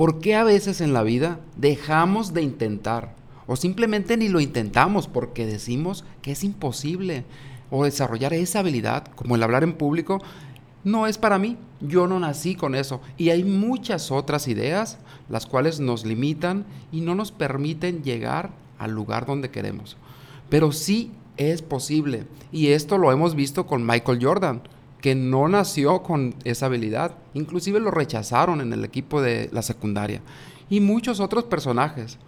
¿Por qué a veces en la vida dejamos de intentar? O simplemente ni lo intentamos porque decimos que es imposible. O desarrollar esa habilidad, como el hablar en público, no es para mí. Yo no nací con eso. Y hay muchas otras ideas las cuales nos limitan y no nos permiten llegar al lugar donde queremos. Pero sí es posible. Y esto lo hemos visto con Michael Jordan, que no nació con esa habilidad. Inclusive lo rechazaron en el equipo de la secundaria. Y muchos otros personajes.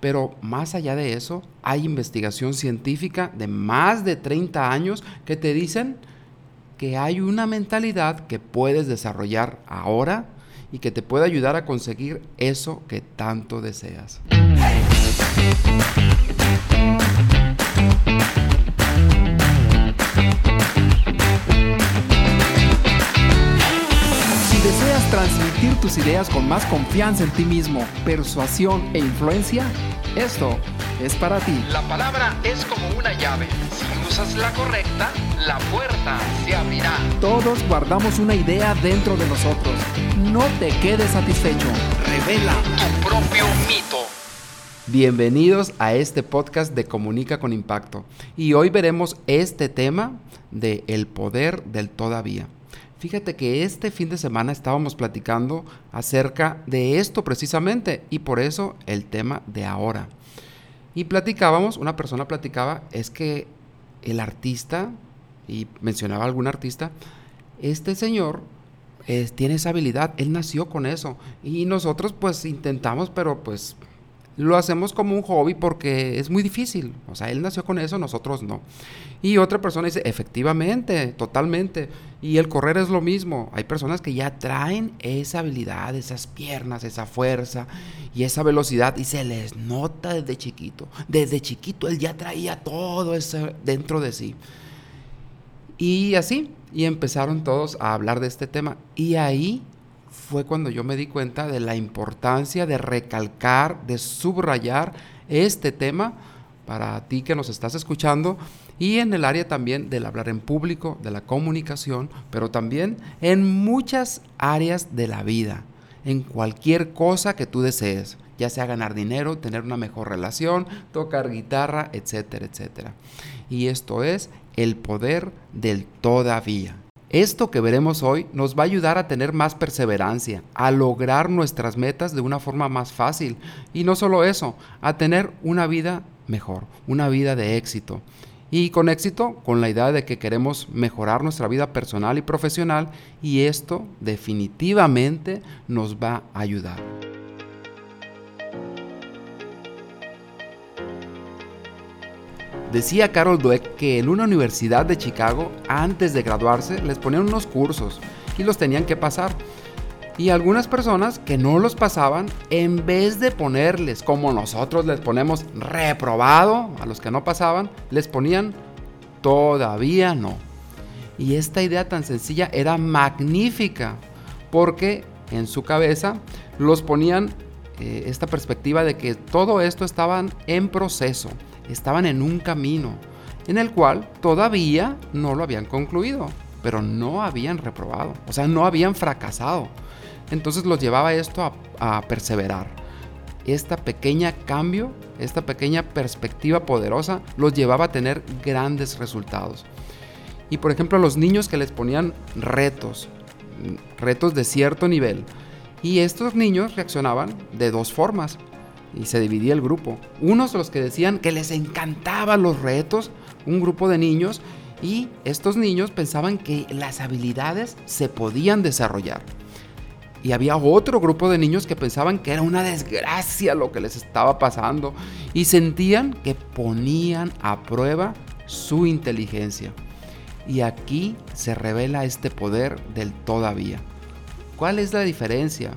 Pero más allá de eso, hay investigación científica de más de 30 años que te dicen que hay una mentalidad que puedes desarrollar ahora y que te puede ayudar a conseguir eso que tanto deseas. Si deseas transmitir tus ideas con más confianza en ti mismo, persuasión e influencia, esto es para ti. La palabra es como una llave. Si usas la correcta, la puerta se abrirá. Todos guardamos una idea dentro de nosotros. No te quedes satisfecho. Revela Tu propio mito. Bienvenidos a este podcast de Comunica con Impacto. Y hoy veremos este tema de el poder del todavía. Fíjate que este fin de semana estábamos platicando acerca de esto precisamente y por eso el tema de ahora. Y platicábamos, una persona platicaba, es que el artista, y mencionaba algún artista, este señor tiene esa habilidad, él nació con eso. Y nosotros pues intentamos, pero pues lo hacemos como un hobby porque es muy difícil. O sea, él nació con eso, nosotros no. Y otra persona dice, efectivamente, totalmente. Y el correr es lo mismo. Hay personas que ya traen esa habilidad, esas piernas, esa fuerza y esa velocidad y se les nota desde chiquito. Desde chiquito él ya traía todo eso dentro de sí. Y así, y empezaron todos a hablar de este tema. Y ahí fue cuando yo me di cuenta de la importancia de recalcar, de subrayar este tema para ti que nos estás escuchando y en el área también del hablar en público, de la comunicación, pero también en muchas áreas de la vida, en cualquier cosa que tú desees, ya sea ganar dinero, tener una mejor relación, tocar guitarra, etcétera, etcétera. Y esto es el poder del todavía. Esto que veremos hoy nos va a ayudar a tener más perseverancia, a lograr nuestras metas de una forma más fácil y no solo eso, a tener una vida mejor, una vida de éxito. Y con éxito, con la idea de que queremos mejorar nuestra vida personal y profesional y esto definitivamente nos va a ayudar. Decía Carol Dweck que en una universidad de Chicago, antes de graduarse, les ponían unos cursos y los tenían que pasar. Y algunas personas que no los pasaban, en vez de ponerles como nosotros les ponemos reprobado a los que no pasaban, les ponían todavía no. Y esta idea tan sencilla era magnífica, porque en su cabeza los ponían eh, esta perspectiva de que todo esto estaban en proceso, estaban en un camino en el cual todavía no lo habían concluido, pero no habían reprobado, o sea, no habían fracasado. Entonces los llevaba esto a, perseverar. Esta pequeña cambio, esta pequeña perspectiva poderosa los llevaba a tener grandes resultados. Y por ejemplo, a los niños que les ponían retos, retos de cierto nivel, y estos niños reaccionaban de dos formas y se dividía el grupo. Unos los que decían que les encantaban los retos, un grupo de niños, y estos niños pensaban que las habilidades se podían desarrollar. Y había otro grupo de niños que pensaban que era una desgracia lo que les estaba pasando y sentían que ponían a prueba su inteligencia. Y aquí se revela este poder del todavía. ¿Cuál es la diferencia?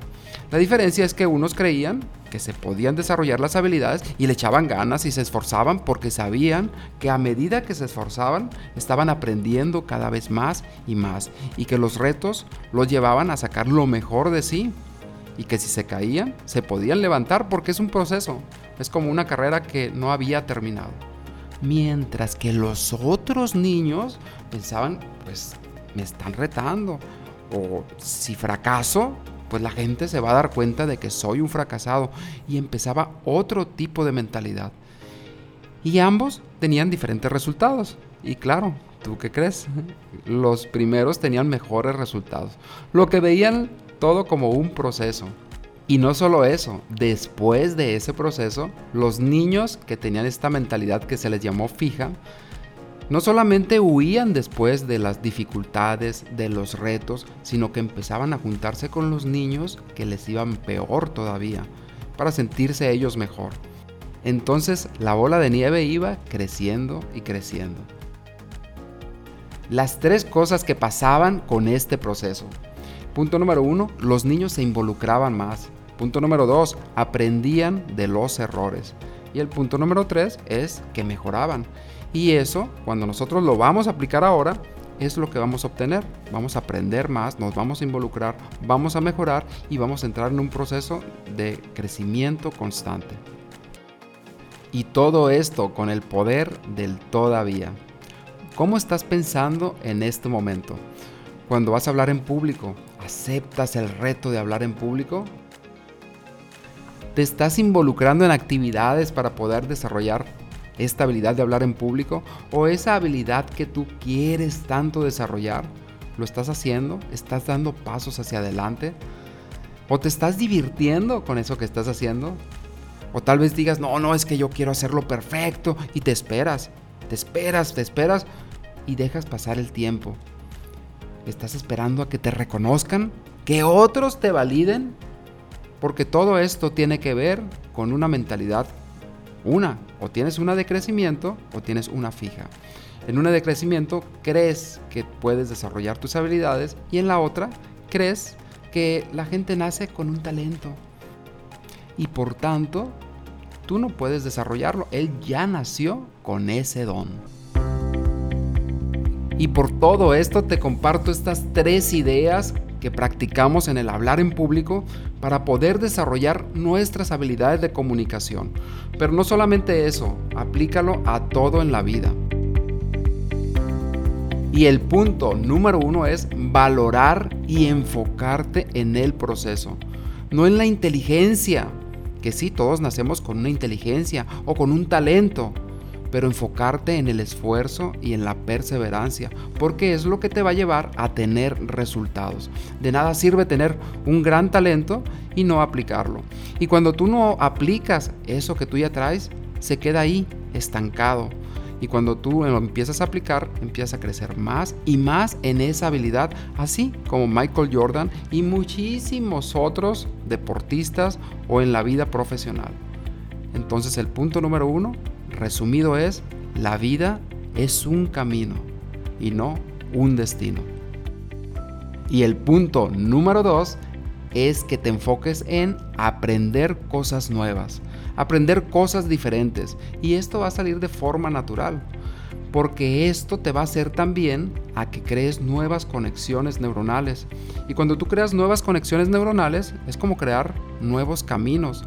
La diferencia es que unos creían que se podían desarrollar las habilidades y le echaban ganas y se esforzaban porque sabían que a medida que se esforzaban estaban aprendiendo cada vez más y más y que los retos los llevaban a sacar lo mejor de sí y que si se caían se podían levantar porque es un proceso, es como una carrera que no había terminado. Mientras que los otros niños pensaban, pues me están retando o si fracaso, pues la gente se va a dar cuenta de que soy un fracasado y empezaba otro tipo de mentalidad. Y ambos tenían diferentes resultados. Y claro, ¿tú qué crees? Los primeros tenían mejores resultados. Lo que veían todo como un proceso. Y no solo eso, después de ese proceso, los niños que tenían esta mentalidad que se les llamó fija, no solamente huían después de las dificultades, de los retos, sino que empezaban a juntarse con los niños que les iban peor todavía, para sentirse ellos mejor. Entonces la bola de nieve iba creciendo y creciendo. Las tres cosas que pasaban con este proceso. Punto número uno, los niños se involucraban más. Punto número dos, aprendían de los errores. Y el punto número tres es que mejoraban. Y eso, cuando nosotros lo vamos a aplicar ahora, es lo que vamos a obtener. Vamos a aprender más, nos vamos a involucrar, vamos a mejorar y vamos a entrar en un proceso de crecimiento constante. Y todo esto con el poder del todavía. ¿Cómo estás pensando en este momento? Cuando vas a hablar en público, ¿aceptas el reto de hablar en público? ¿Te estás involucrando en actividades para poder desarrollar esta habilidad de hablar en público o esa habilidad que tú quieres tanto desarrollar? ¿Lo estás haciendo? ¿Estás dando pasos hacia adelante? ¿O te estás divirtiendo con eso que estás haciendo? O tal vez digas, no, no, es que yo quiero hacerlo perfecto y te esperas, te esperas, te esperas y dejas pasar el tiempo. ¿Estás esperando a que te reconozcan? ¿Que otros te validen? Porque todo esto tiene que ver con una mentalidad una, o tienes una de crecimiento o tienes una fija. En una de crecimiento crees que puedes desarrollar tus habilidades y en la otra crees que la gente nace con un talento. Y por tanto, tú no puedes desarrollarlo. Él ya nació con ese don. Y por todo esto te comparto estas tres ideas que practicamos en el hablar en público para poder desarrollar nuestras habilidades de comunicación. Pero no solamente eso, aplícalo a todo en la vida. Y el punto número uno es valorar y enfocarte en el proceso, no en la inteligencia, que sí, todos nacemos con una inteligencia o con un talento, pero enfocarte en el esfuerzo y en la perseverancia, porque es lo que te va a llevar a tener resultados. De nada sirve tener un gran talento y no aplicarlo. Y cuando tú no aplicas eso que tú ya traes, se queda ahí, estancado. Y cuando tú lo empiezas a aplicar, empiezas a crecer más y más en esa habilidad, así como Michael Jordan y muchísimos otros deportistas o en la vida profesional. Entonces el punto número uno resumido es, la vida es un camino y no un destino. Y el punto número dos es que te enfoques en aprender cosas nuevas, aprender cosas diferentes. Y esto va a salir de forma natural, porque esto te va a hacer también a que crees nuevas conexiones neuronales. Y cuando tú creas nuevas conexiones neuronales, es como crear nuevos caminos.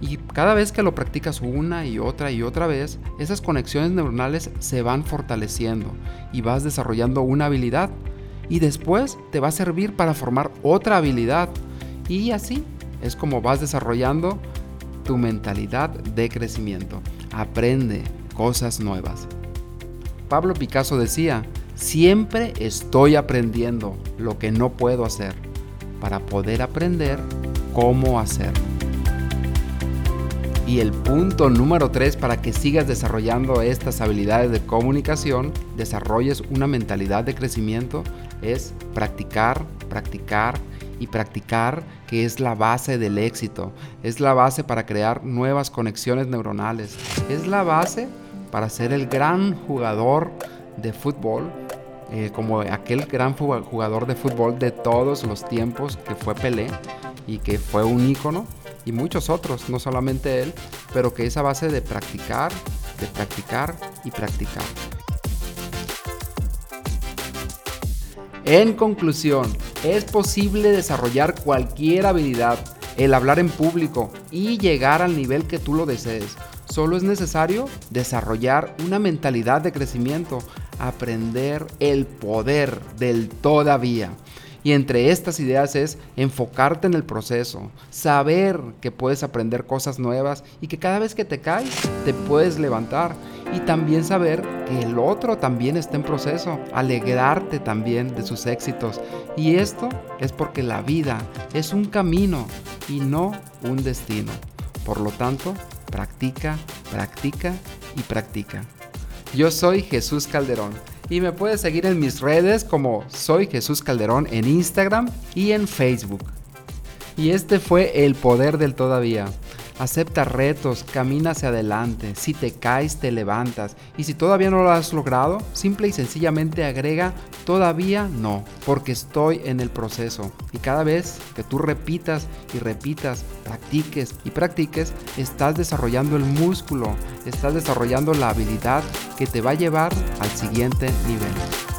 Y cada vez que lo practicas una y otra y otra vez, esas conexiones neuronales se van fortaleciendo y vas desarrollando una habilidad. Y después te va a servir para formar otra habilidad. Y así es como vas desarrollando tu mentalidad de crecimiento. Aprende cosas nuevas. Pablo Picasso decía, siempre estoy aprendiendo lo que no puedo hacer para poder aprender cómo hacer. Y el punto número 3 para que sigas desarrollando estas habilidades de comunicación, desarrolles una mentalidad de crecimiento, es practicar, practicar y practicar, que es la base del éxito. Es la base para crear nuevas conexiones neuronales. Es la base para ser el gran jugador de fútbol, eh, como aquel gran jugador de fútbol de todos los tiempos que fue Pelé y que fue un ícono y muchos otros, no solamente él, pero que esa base de practicar, de practicar y practicar. En conclusión, es posible desarrollar cualquier habilidad, el hablar en público y llegar al nivel que tú lo desees. Solo es necesario desarrollar una mentalidad de crecimiento, aprender el poder del todavía. Y entre estas ideas es enfocarte en el proceso, saber que puedes aprender cosas nuevas y que cada vez que te caes te puedes levantar. Y también saber que el otro también está en proceso, alegrarte también de sus éxitos. Y esto es porque la vida es un camino y no un destino. Por lo tanto, practica, practica y practica. Yo soy Jesús Calderón y me puedes seguir en mis redes como soy Jesús Calderón en Instagram y en Facebook. Y este fue el poder del todavía. Acepta retos, camina hacia adelante. Si te caes, te levantas. Y si todavía no lo has logrado, simple y sencillamente agrega todavía no, porque estoy en el proceso. Y cada vez que tú repitas y repitas, practiques y practiques, estás desarrollando el músculo, estás desarrollando la habilidad que te va a llevar al siguiente nivel.